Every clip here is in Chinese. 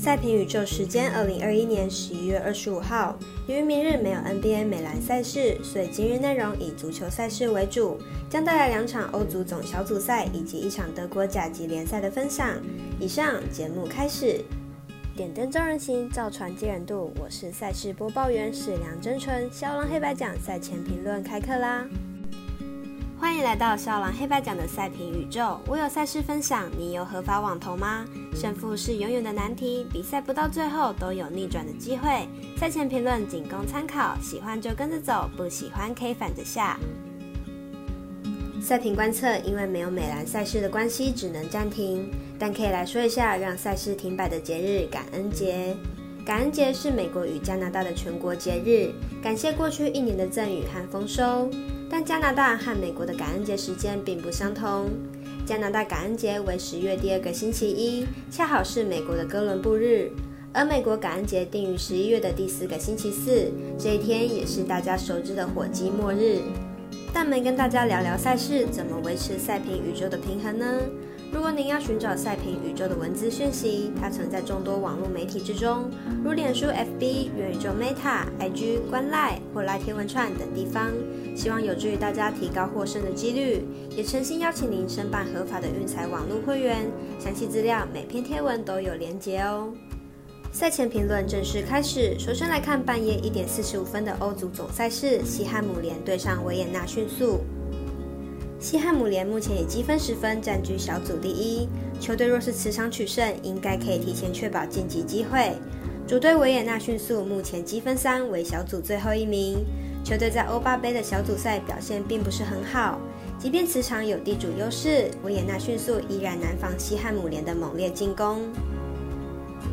赛评宇宙时间：二零二一年十一月二十五号。由于明日没有 NBA 美篮赛事，所以今日内容以足球赛事为主，将带来两场欧足总小组赛以及一场德国甲级联赛的分享。以上节目开始。点灯照人行，造船接人度。我是赛事播报员史梁真纯。肖龙黑白奖赛前评论开课啦！欢迎来到少郎黑白奖的赛评宇宙。我有赛事分享，你有合法网投吗？胜负是永远的难题，比赛不到最后都有逆转的机会。赛前评论仅供参考，喜欢就跟着走，不喜欢可以反着下。赛评观测因为没有美兰赛事的关系，只能暂停。但可以来说一下让赛事停摆的节日——感恩节。感恩节是美国与加拿大的全国节日，感谢过去一年的赠予和丰收。但加拿大和美国的感恩节时间并不相同。加拿大感恩节为十月第二个星期一，恰好是美国的哥伦布日；而美国感恩节定于十一月的第四个星期四，这一天也是大家熟知的火鸡末日。但没跟大家聊聊赛事怎么维持赛评宇宙的平衡呢？如果您要寻找赛评宇宙的文字讯息，它存在众多网络媒体之中，如脸书、FB、元宇宙 Meta、IG、观赖或赖天文串等地方。希望有助于大家提高获胜的几率，也诚心邀请您申办合法的运彩网络会员。详细资料每篇贴文都有连结哦。赛前评论正式开始，首先来看半夜一点四十五分的欧足总赛事，西汉姆联对上维也纳迅速。西汉姆联目前以积分十分占据小组第一，球队若是此场取胜，应该可以提前确保晋级机会。主队维也纳迅速目前积分三，为小组最后一名。球队在欧巴杯的小组赛表现并不是很好，即便此场有地主优势，维也纳迅速依然难防西汉姆联的猛烈进攻。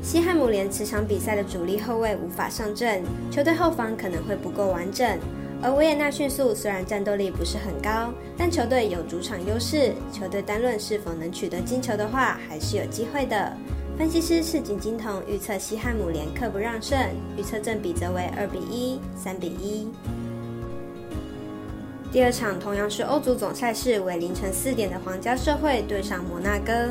西汉姆联此场比赛的主力后卫无法上阵，球队后防可能会不够完整。而维也纳迅速虽然战斗力不是很高，但球队有主场优势，球队单论是否能取得金球的话，还是有机会的。分析师赤井金童预测西汉姆联客不让胜，预测正比则为二比一、三比一。第二场同样是欧足总赛事，为凌晨四点的皇家社会对上摩纳哥。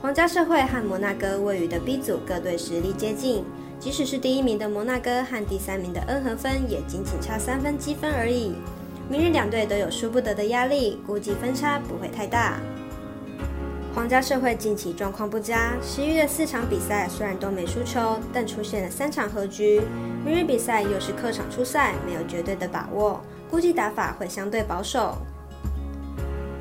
皇家社会和摩纳哥位于的 B 组各队实力接近。即使是第一名的摩纳哥和第三名的恩和分也仅仅差三分积分而已。明日两队都有输不得的压力，估计分差不会太大。皇家社会近期状况不佳，十一的四场比赛虽然都没输球，但出现了三场和局。明日比赛又是客场出赛，没有绝对的把握，估计打法会相对保守。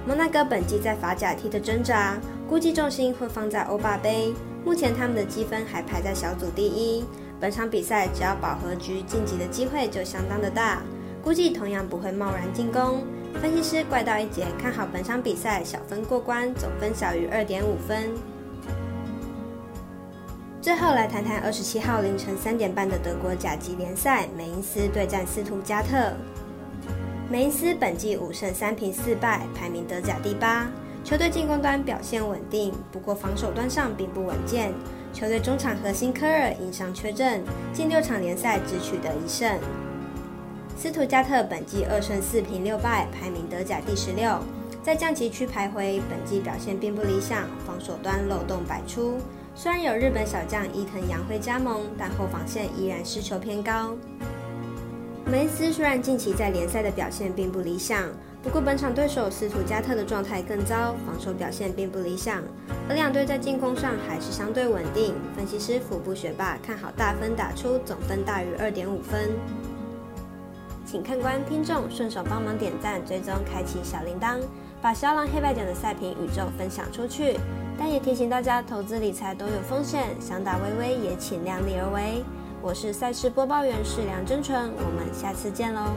摩纳哥本季在法甲踢的挣扎，估计重心会放在欧霸杯。目前他们的积分还排在小组第一，本场比赛只要保和局晋级的机会就相当的大，估计同样不会贸然进攻。分析师怪盗一杰看好本场比赛小分过关，总分小于二点五分。最后来谈谈二十七号凌晨三点半的德国甲级联赛，美因斯对战斯图加特。美因斯本季五胜三平四败，排名德甲第八。球队进攻端表现稳定，不过防守端上并不稳健。球队中场核心科尔因伤缺阵，近六场联赛只取得一胜。斯图加特本季二胜四平六败，排名德甲第十六，在降级区徘徊。本季表现并不理想，防守端漏洞百出。虽然有日本小将伊藤洋辉加盟，但后防线依然失球偏高。梅斯虽然近期在联赛的表现并不理想。不过本场对手斯图加特的状态更糟，防守表现并不理想，而两队在进攻上还是相对稳定。分析师腹部学霸看好大分打出，总分大于二点五分。请看官听众顺手帮忙点赞、追踪、开启小铃铛，把肖郎黑白奖的赛评宇宙分享出去。但也提醒大家，投资理财都有风险，想打微微也请量力而为。我是赛事播报员是梁真纯，我们下次见喽。